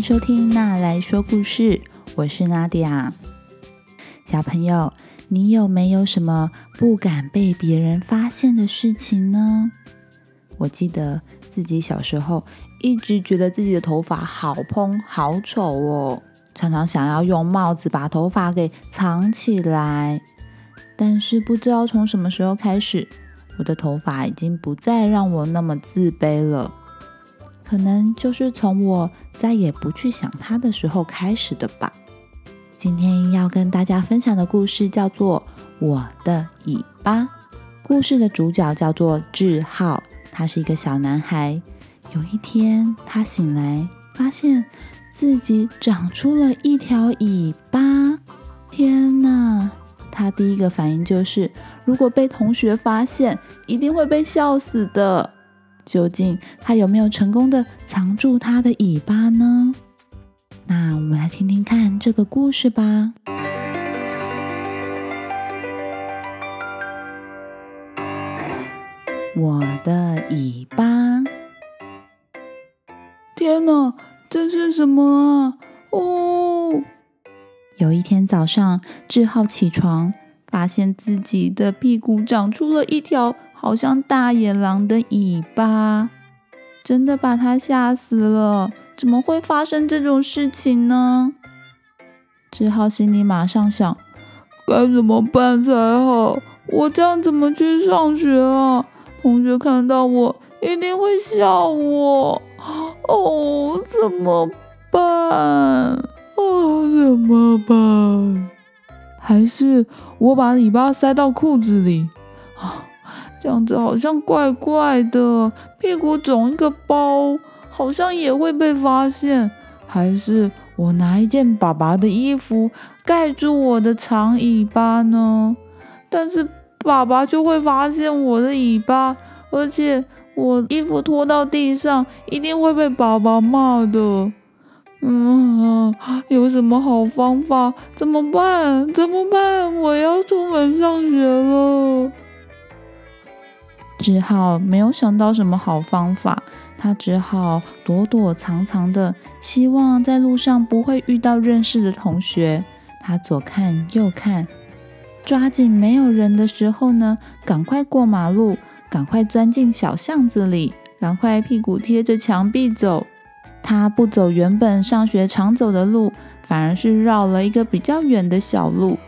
收听《娜来说故事》，我是娜迪亚。小朋友，你有没有什么不敢被别人发现的事情呢？我记得自己小时候一直觉得自己的头发好蓬、好丑哦，常常想要用帽子把头发给藏起来。但是不知道从什么时候开始，我的头发已经不再让我那么自卑了。可能就是从我再也不去想它的时候开始的吧。今天要跟大家分享的故事叫做《我的尾巴》。故事的主角叫做志浩，他是一个小男孩。有一天，他醒来，发现自己长出了一条尾巴。天哪！他第一个反应就是，如果被同学发现，一定会被笑死的。究竟他有没有成功的藏住他的尾巴呢？那我们来听听看这个故事吧。我的尾巴！天哪，这是什么啊？哦！有一天早上，志浩起床，发现自己的屁股长出了一条。好像大野狼的尾巴，真的把他吓死了！怎么会发生这种事情呢？志浩心里马上想：该怎么办才好？我这样怎么去上学啊？同学看到我一定会笑我。哦，怎么办？哦，怎么办？还是我把尾巴塞到裤子里啊？这样子好像怪怪的，屁股肿一个包，好像也会被发现。还是我拿一件爸爸的衣服盖住我的长尾巴呢？但是爸爸就会发现我的尾巴，而且我衣服拖到地上，一定会被爸爸骂的。嗯，有什么好方法？怎么办？怎么办？我要出门上学了。只好没有想到什么好方法，他只好躲躲藏藏的，希望在路上不会遇到认识的同学。他左看右看，抓紧没有人的时候呢，赶快过马路，赶快钻进小巷子里，赶快屁股贴着墙壁走。他不走原本上学常走的路，反而是绕了一个比较远的小路。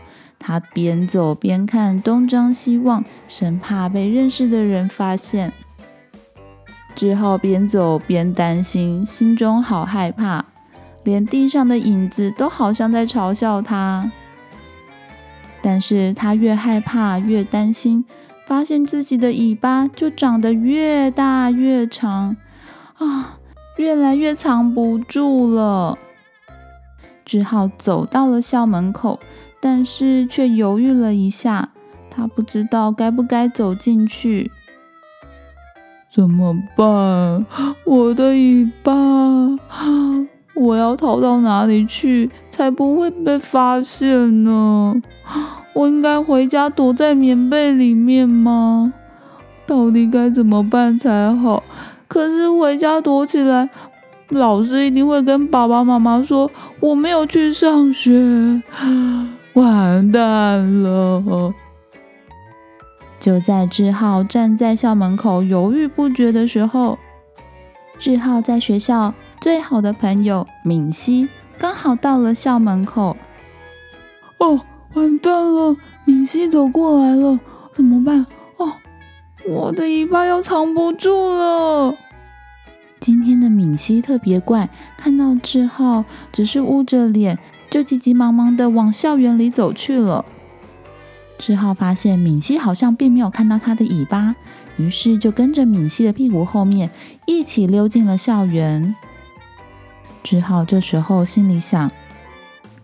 他边走边看，东张西望，生怕被认识的人发现。只好边走边担心，心中好害怕，连地上的影子都好像在嘲笑他。但是他越害怕越担心，发现自己的尾巴就长得越大越长，啊，越来越藏不住了。只好走到了校门口。但是却犹豫了一下，他不知道该不该走进去。怎么办？我的尾巴！我要逃到哪里去才不会被发现呢？我应该回家躲在棉被里面吗？到底该怎么办才好？可是回家躲起来，老师一定会跟爸爸妈妈说我没有去上学。完蛋了！就在志浩站在校门口犹豫不决的时候，志浩在学校最好的朋友敏熙刚好到了校门口。哦，完蛋了！敏熙走过来了，怎么办？哦，我的尾巴要藏不住了。今天的敏熙特别怪，看到志浩只是捂着脸。就急急忙忙的往校园里走去了。志浩发现敏熙好像并没有看到他的尾巴，于是就跟着敏熙的屁股后面一起溜进了校园。志浩这时候心里想：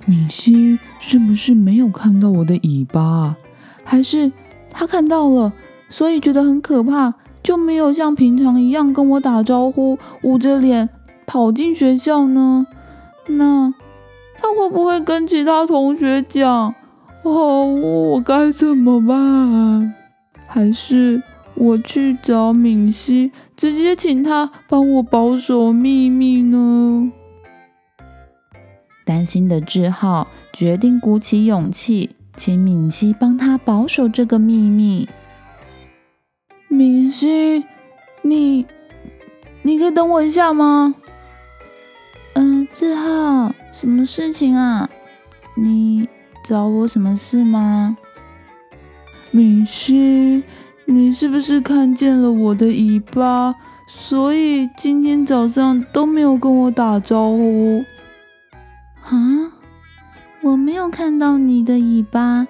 敏熙是不是没有看到我的尾巴？还是他看到了，所以觉得很可怕，就没有像平常一样跟我打招呼，捂着脸跑进学校呢？那……他会不会跟其他同学讲？哦，我该怎么办？还是我去找敏熙，直接请他帮我保守秘密呢？担心的志浩决定鼓起勇气，请敏熙帮他保守这个秘密。明熙，你，你可以等我一下吗？嗯，志浩，什么事情啊？你找我什么事吗？明熙，你是不是看见了我的尾巴，所以今天早上都没有跟我打招呼？啊，我没有看到你的尾巴，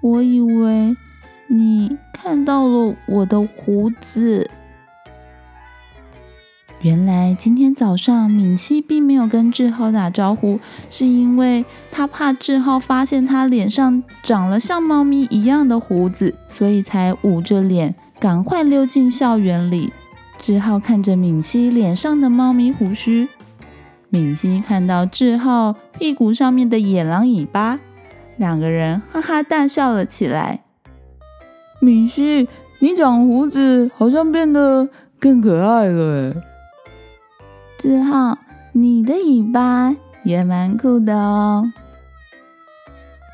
我以为你看到了我的胡子。原来今天早上敏熙并没有跟志浩打招呼，是因为他怕志浩发现他脸上长了像猫咪一样的胡子，所以才捂着脸赶快溜进校园里。志浩看着敏熙脸上的猫咪胡须，敏熙看到志浩屁股上面的野狼尾巴，两个人哈哈大笑了起来。敏熙，你长胡子好像变得更可爱了志浩，你的尾巴也蛮酷的哦。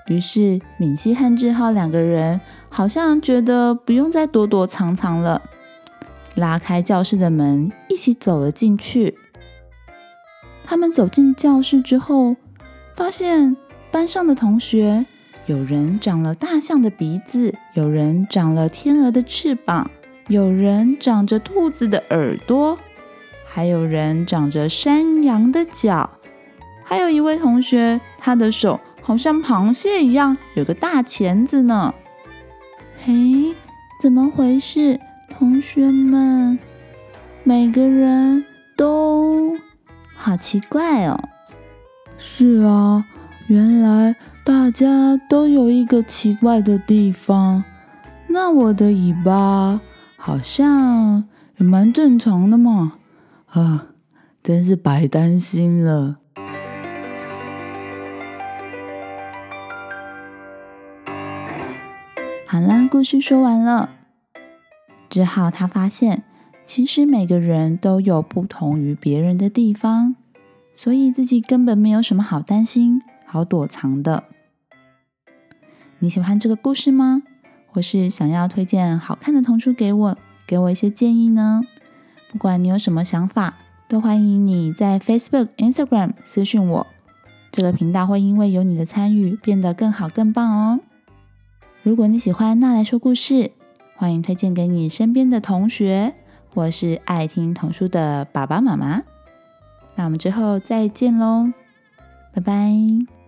于是敏熙和志浩两个人好像觉得不用再躲躲藏藏了，拉开教室的门，一起走了进去。他们走进教室之后，发现班上的同学有人长了大象的鼻子，有人长了天鹅的翅膀，有人长着兔子的耳朵。还有人长着山羊的脚，还有一位同学，他的手好像螃蟹一样，有个大钳子呢。嘿，怎么回事？同学们，每个人都好奇怪哦。是啊，原来大家都有一个奇怪的地方。那我的尾巴好像也蛮正常的嘛。啊，真是白担心了。好啦，故事说完了。之后他发现，其实每个人都有不同于别人的地方，所以自己根本没有什么好担心、好躲藏的。你喜欢这个故事吗？或是想要推荐好看的童书给我，给我一些建议呢？不管你有什么想法，都欢迎你在 Facebook、Instagram 私讯我。这个频道会因为有你的参与变得更好、更棒哦。如果你喜欢那来说故事，欢迎推荐给你身边的同学，或是爱听童书的爸爸妈妈。那我们之后再见喽，拜拜。